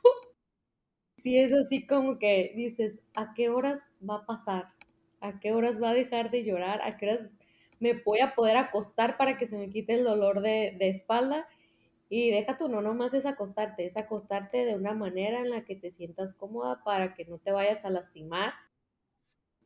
Sí, es así como que dices, ¿a qué horas va a pasar? ¿A qué horas va a dejar de llorar? ¿A qué horas me voy a poder acostar para que se me quite el dolor de, de espalda? Y deja tú, no nomás es acostarte, es acostarte de una manera en la que te sientas cómoda para que no te vayas a lastimar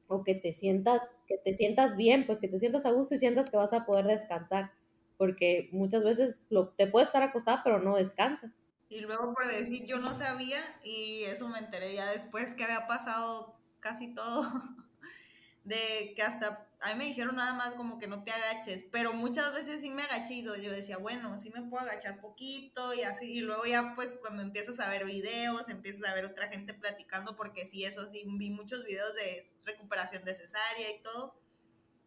o que te sientas, que te sientas bien, pues que te sientas a gusto y sientas que vas a poder descansar, porque muchas veces lo, te puedes estar acostada pero no descansas. Y luego por decir yo no sabía y eso me enteré ya después que había pasado casi todo. <laughs> De que hasta a mí me dijeron nada más como que no te agaches, pero muchas veces sí me agaché y yo decía, bueno, sí me puedo agachar poquito y así, y luego ya pues cuando empiezas a ver videos, empiezas a ver otra gente platicando, porque sí, eso sí, vi muchos videos de recuperación de cesárea y todo,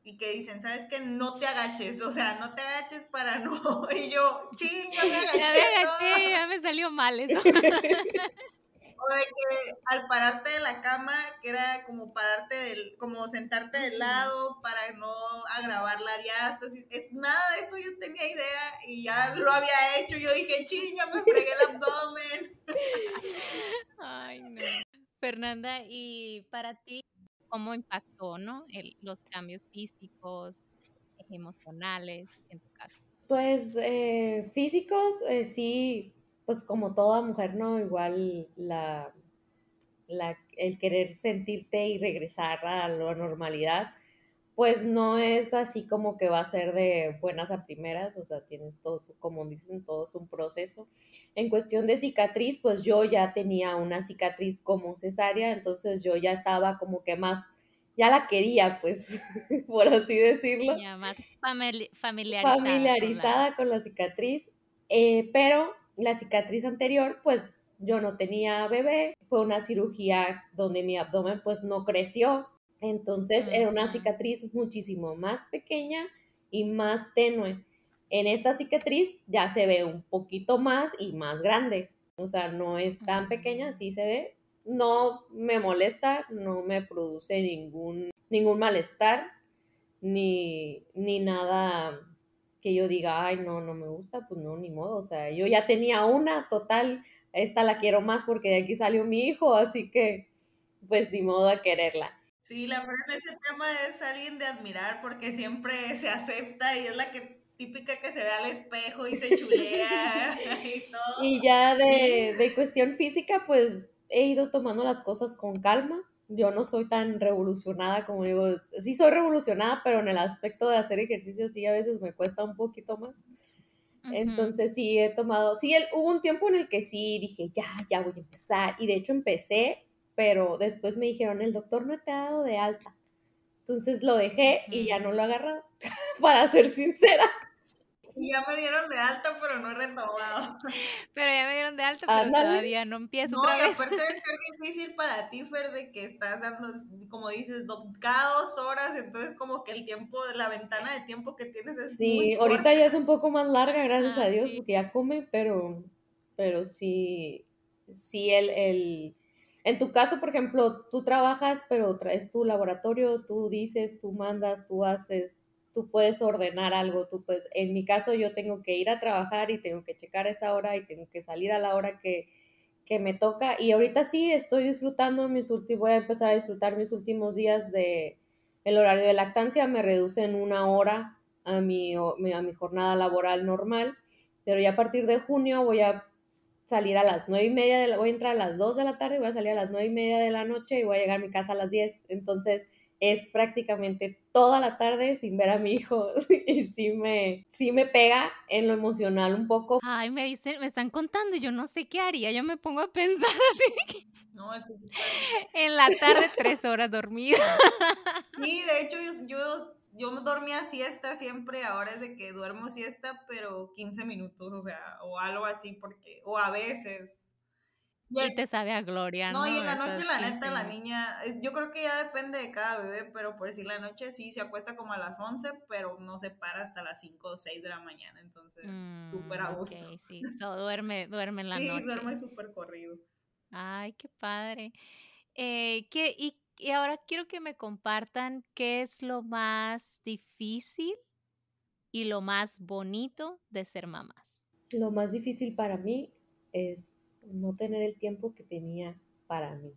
y que dicen, ¿sabes qué? No te agaches, o sea, no te agaches para no, <laughs> y yo, ching, <laughs> ya me agaché. Ya me todo". agaché, ya me salió mal eso. <laughs> O de que al pararte de la cama, que era como pararte del, como sentarte de lado para no agravar la diástasis, es, nada de eso yo tenía idea y ya lo había hecho. Yo dije, ching, ya me fregué el abdomen. Ay, no. Fernanda, y para ti, ¿cómo impactó, no? El- los cambios físicos, emocionales en tu caso. Pues eh, físicos, eh, sí, pues como toda mujer, ¿no? Igual la, la, el querer sentirte y regresar a la normalidad, pues no es así como que va a ser de buenas a primeras, o sea, tienes todo, como dicen, todo es un proceso. En cuestión de cicatriz, pues yo ya tenía una cicatriz como cesárea, entonces yo ya estaba como que más, ya la quería, pues, <laughs> por así decirlo Ya más famili- familiarizada. con la- familiarizada con la cicatriz, eh, pero la cicatriz anterior, pues yo no tenía bebé, fue una cirugía donde mi abdomen pues no creció, entonces era una cicatriz muchísimo más pequeña y más tenue. En esta cicatriz ya se ve un poquito más y más grande, o sea, no es tan pequeña, sí se ve, no me molesta, no me produce ningún, ningún malestar, ni, ni nada que yo diga, ay, no, no me gusta, pues no, ni modo, o sea, yo ya tenía una total, esta la quiero más porque de aquí salió mi hijo, así que, pues ni modo a quererla. Sí, la verdad ese tema es alguien de admirar porque siempre se acepta y es la que típica que se ve al espejo y se chulea <laughs> <laughs> y todo. Y ya de, de cuestión física, pues he ido tomando las cosas con calma. Yo no soy tan revolucionada como digo, sí soy revolucionada, pero en el aspecto de hacer ejercicio sí a veces me cuesta un poquito más. Entonces sí he tomado, sí, el- hubo un tiempo en el que sí dije, ya, ya voy a empezar. Y de hecho empecé, pero después me dijeron, el doctor no te ha dado de alta. Entonces lo dejé y ya no lo he agarrado, <laughs> para ser sincera. Ya me dieron de alta, pero no he retomado. Pero ya me dieron de alta, pero Ándale. todavía no empiezo No, otra y vez. aparte debe <laughs> ser difícil para ti, Fer, de que estás dando, como dices, cada dos horas, entonces como que el tiempo, la ventana de tiempo que tienes es muy Sí, corta. ahorita ya es un poco más larga, gracias Ah, a Dios, sí. porque ya come, pero, pero sí, sí, el, el, en tu caso, por ejemplo, tú trabajas, pero traes tu laboratorio, tú dices, tú mandas, tú haces, tú puedes ordenar algo, tú puedes, en mi caso yo tengo que ir a trabajar y tengo que checar esa hora y tengo que salir a la hora que, que me toca, y ahorita sí estoy disfrutando mis últimos, voy a empezar a disfrutar mis últimos días de, el horario de lactancia me reduce en una hora a mi, o- a mi jornada laboral normal, pero ya a partir de junio voy a salir a las nueve y media, de la, voy a entrar a las 2 de la tarde, voy a salir a las nueve y media de la noche y voy a llegar a mi casa a las 10, entonces es prácticamente toda la tarde sin ver a mi hijo <laughs> y sí me, sí me pega en lo emocional un poco. Ay, me dicen, me están contando y yo no sé qué haría, yo me pongo a pensar <laughs> No, es que sí. en la tarde tres horas dormida. <laughs> Sí, de hecho yo, yo, yo dormía siesta siempre, ahora es de que duermo siesta, pero 15 minutos, o sea, o algo así, porque, o a veces. Y te sabe a gloria, ¿no? No, y en la noche, la neta, 15 la niña, es- yo creo que ya depende de cada bebé, pero por decir la noche sí se acuesta como a las 11, pero no se para hasta las 5 o 6 de la mañana, entonces Mm, súper a gusto. ok, sí, so, duerme, duerme en la sí, noche. duerme súper corrido. Ay, qué padre. Eh, ¿qué- y, y ahora quiero que me compartan qué es lo más difícil y lo más bonito de ser mamás. Lo más difícil para mí es no tener el tiempo que tenía para mí.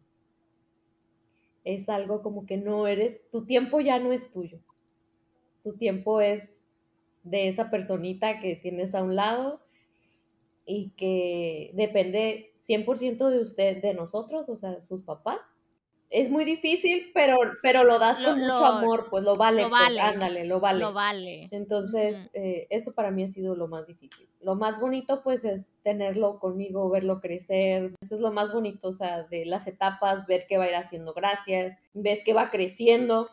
Es algo como que no eres, tu tiempo ya no es tuyo. Tu tiempo es de esa personita que tienes a un lado y que depende 100% de usted, de nosotros, o sea, sus papás. Es muy difícil, pero, pero lo das Lo- con mucho lo- amor, pues lo vale, lo pues, vale, ándale, lo vale. Lo vale. Entonces, eh, eso para mí ha sido lo más difícil. Lo más bonito, pues, es tenerlo conmigo, verlo crecer. Eso es lo más bonito, o sea, de las etapas, ver que va a ir haciendo gracias, ves que va creciendo.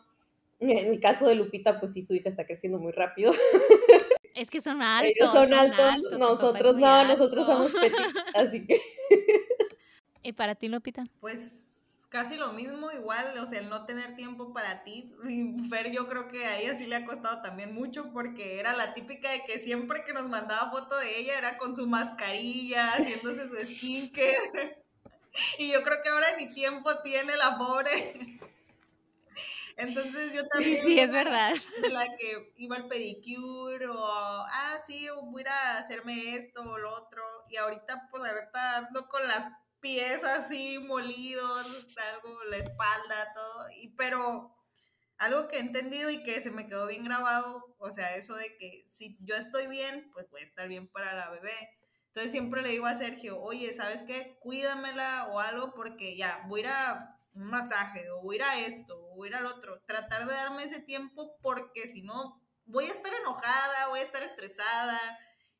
En el caso de Lupita, pues sí, su hija está creciendo muy rápido. <laughs> Es que son altos. Ellos son altos, nosotros no, nosotros somos <laughs> petit, así que ¿Y para ti, Lupita? Pues casi lo mismo, igual, o sea, el no tener tiempo para ti. Y Fer, yo creo que a ella sí le ha costado también mucho porque era la típica de que siempre que nos mandaba foto de ella era con su mascarilla, haciéndose su skincare. <laughs> Y yo creo que ahora ni tiempo tiene la pobre. <laughs> Entonces yo también. sí, es verdad. De la que iba al pedicure o, ah, sí, voy a hacerme esto o lo otro. Y ahorita, pues, ahorita ando con las pies así molidos, algo, la espalda, todo. Y, pero algo que he entendido y que se me quedó bien grabado, o sea, eso de que si yo estoy bien, pues voy a estar bien para la bebé. Entonces siempre le digo a Sergio, oye, ¿sabes qué? Cuídamela o algo porque ya voy a ir a un masaje o voy a ir a esto o voy a ir al otro. Tratar de darme ese tiempo porque si no, voy a estar enojada, voy a estar estresada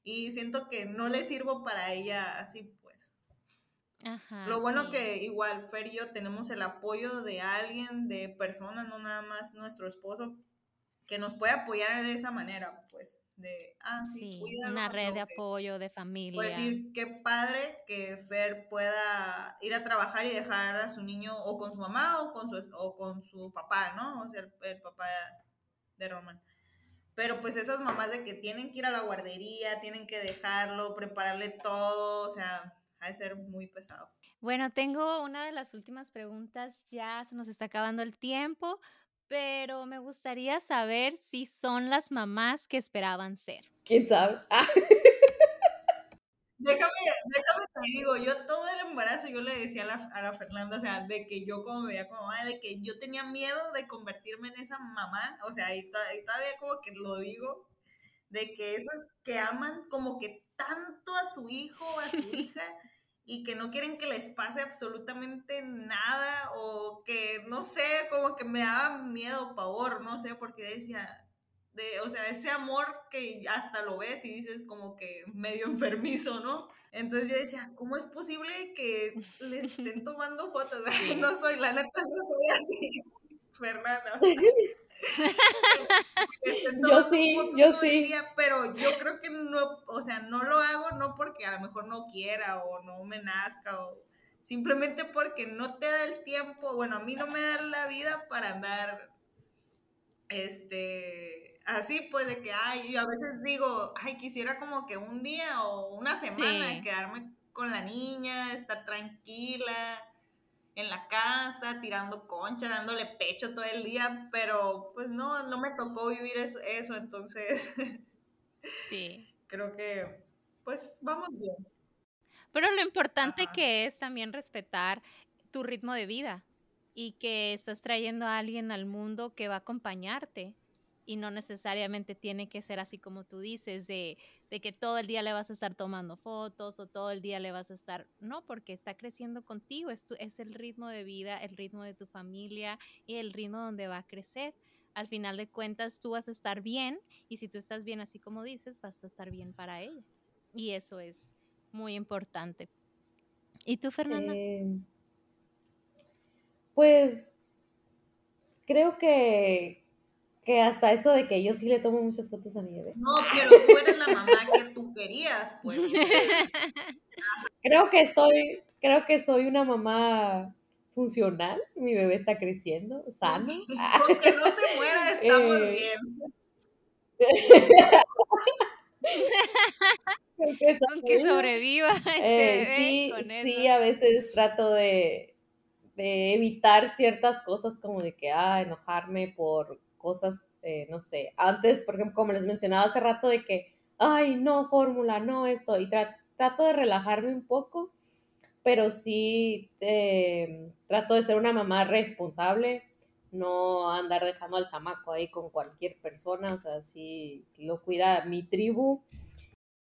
y siento que no le sirvo para ella así. Ajá, Lo bueno sí. que igual Fer y yo tenemos el apoyo de alguien, de personas, no nada más nuestro esposo, que nos puede apoyar de esa manera, pues, de, ah, sí, Sí, cuídalo, una red de lo que- apoyo, de Por familia. decir, qué padre que Fer pueda ir a trabajar y dejar a su niño o con su mamá o con su, o con su papá, ¿no? O sea, el, el papá de Roman. Pero pues esas mamás de que tienen que ir a la guardería, tienen que dejarlo, prepararle todo, o sea, ha de ser muy pesado. Bueno, tengo una de las últimas preguntas, ya se nos está acabando el tiempo, pero me gustaría saber si son las mamás que esperaban ser. quién sabe. <laughs> Ah, Déjame, déjame te digo, yo todo el embarazo yo le decía a la, a la Fernanda, o sea, de que yo como me veía como mamá, de que yo tenía miedo de convertirme en esa mamá, o sea, y todavía como que lo digo, de que esas que aman como que tanto a su hijo o a su <laughs> hija y que no quieren que les pase absolutamente nada o que, no sé, como que me daba miedo, pavor, no sé, porque decía, de, o sea, ese amor que hasta lo ves y dices como que medio <laughs> enfermizo, ¿no? Entonces yo decía, ¿cómo es posible que le estén <laughs> tomando fotos? <laughs> Ay, no soy, la neta no soy así, Fernanda. Yo sí, yo sí. día, pero yo creo que no, o sea, no lo hago no porque a lo mejor no quiera o no me nazca o simplemente porque no te da el tiempo, bueno, a mí no me da la vida para andar este, así pues de que, ay, yo a veces digo, ay, quisiera como que un día o una semana Sí. quedarme con la niña, estar tranquila en la casa, tirando concha, dándole pecho todo el día, pero pues no, no me tocó vivir eso, eso entonces <laughs> Sí. creo que pues vamos bien. Pero lo importante Ajá. que es también respetar tu ritmo de vida y que estás trayendo a alguien al mundo que va a acompañarte y no necesariamente tiene que ser así como tú dices, de, de, que todo el día le vas a estar tomando fotos o todo el día le vas a estar, no, porque está creciendo contigo, es, es el ritmo de vida, el ritmo de tu familia y el ritmo donde va a crecer. Al final de cuentas, tú vas a estar bien y si tú estás bien así como dices, vas a estar bien para ella. Y eso es muy importante. ¿Y tú, Fernanda? Eh, pues creo que, que hasta eso de que yo sí le tomo muchas fotos a mi bebé. No, pero tú eres la mamá que tú querías, pues. <laughs> creo que estoy, creo que soy una mamá funcional, mi bebé está creciendo, sano. Con que no se muera estamos eh, bien. <laughs> Aunque sobreviva. <laughs> Este eh, sí, sí, a veces trato de, de, evitar ciertas cosas como de que, ah, enojarme por cosas, eh, no sé, antes, por ejemplo, como les mencionaba hace rato, de que, ay, no, fórmula, no, esto, y trato de relajarme un poco, pero sí eh, trato de ser una mamá responsable, no andar dejando al chamaco ahí con cualquier persona, o sea, sí lo cuida mi tribu.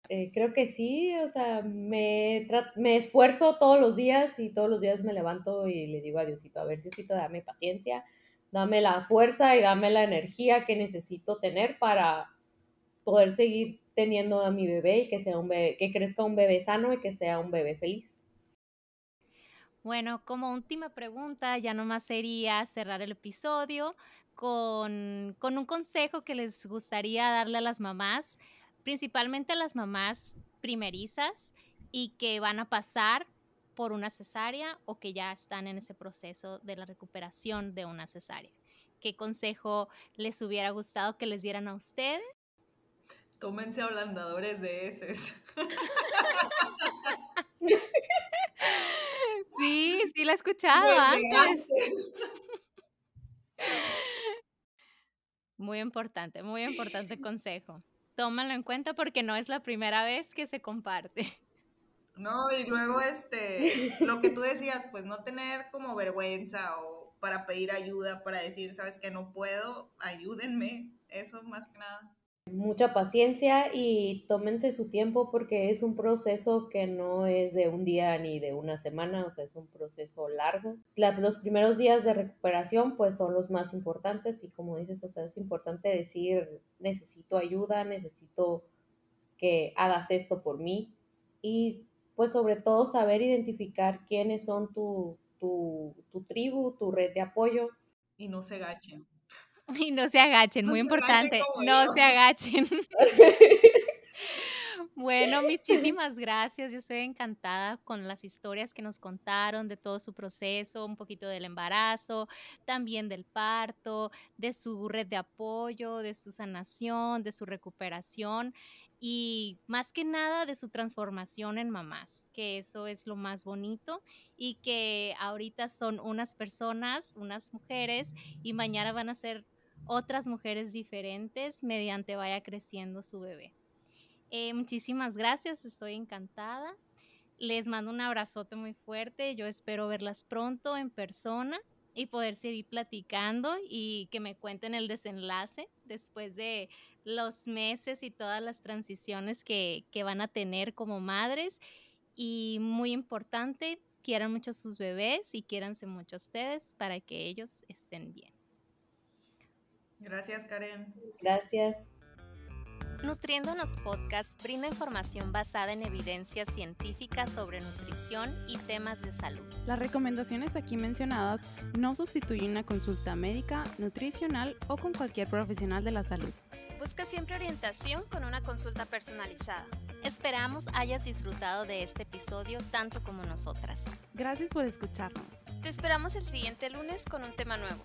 Eh, creo que sí, o sea, me, me esfuerzo todos los días y todos los días me levanto y le digo a Diosito, a ver, Diosito, dame paciencia, dame la fuerza y dame la energía que necesito tener para poder seguir teniendo a mi bebé y que sea un bebé, que crezca un bebé sano y que sea un bebé feliz. Bueno, como última pregunta, ya nomás sería cerrar el episodio con, con un consejo que les gustaría darle a las mamás principalmente a las mamás primerizas y que van a pasar por una cesárea o que ya están en ese proceso de la recuperación de una cesárea. ¿Qué consejo les hubiera gustado que les dieran a ustedes? Tómense ablandadores de heces. <laughs> sí, sí la he escuchado antes. Muy importante, muy importante consejo tómalo en cuenta porque no es la primera vez que se comparte. No, y luego este, <laughs> lo que tú decías, pues no tener como vergüenza o para pedir ayuda, para decir, sabes que no puedo, ayúdenme, eso más que nada mucha paciencia y tómense su tiempo porque es un proceso que no es de un día ni de una semana, o sea, es un proceso largo. los primeros días de recuperación pues son los más importantes y como dices, o sea, es importante decir, necesito ayuda, necesito que hagas esto por mí y pues sobre todo saber identificar quiénes son tu, tu, tu tribu, tu red de apoyo. Y no se gachen. <laughs> Y no se agachen, muy importante, no se agachen. <laughs> <laughs> Bueno, muchísimas gracias. Yo estoy encantada con las historias que nos contaron de todo su proceso, un poquito del embarazo, también del parto, de su red de apoyo, de su sanación, de su recuperación y más que nada de su transformación en mamás, que eso es lo más bonito y que ahorita son unas personas, unas mujeres y mañana van a ser otras mujeres diferentes mediante vaya creciendo su bebé. Eh, muchísimas gracias, estoy encantada. Les mando un abrazote muy fuerte. Yo espero verlas pronto en persona y poder seguir platicando y que me cuenten el desenlace después de los meses y todas las transiciones que, que van a tener como madres. Y muy importante, quieran mucho a sus bebés y quiéranse mucho a ustedes para que ellos estén bien. Gracias, Karen. Gracias. Nutriéndonos Podcast brinda información basada en evidencia científica sobre nutrición y temas de salud. Las recomendaciones aquí mencionadas no sustituyen una consulta médica, nutricional o con cualquier profesional de la salud. Busca siempre orientación con una consulta personalizada. Esperamos hayas disfrutado de este episodio tanto como nosotras. Gracias por escucharnos. Te esperamos el siguiente lunes con un tema nuevo.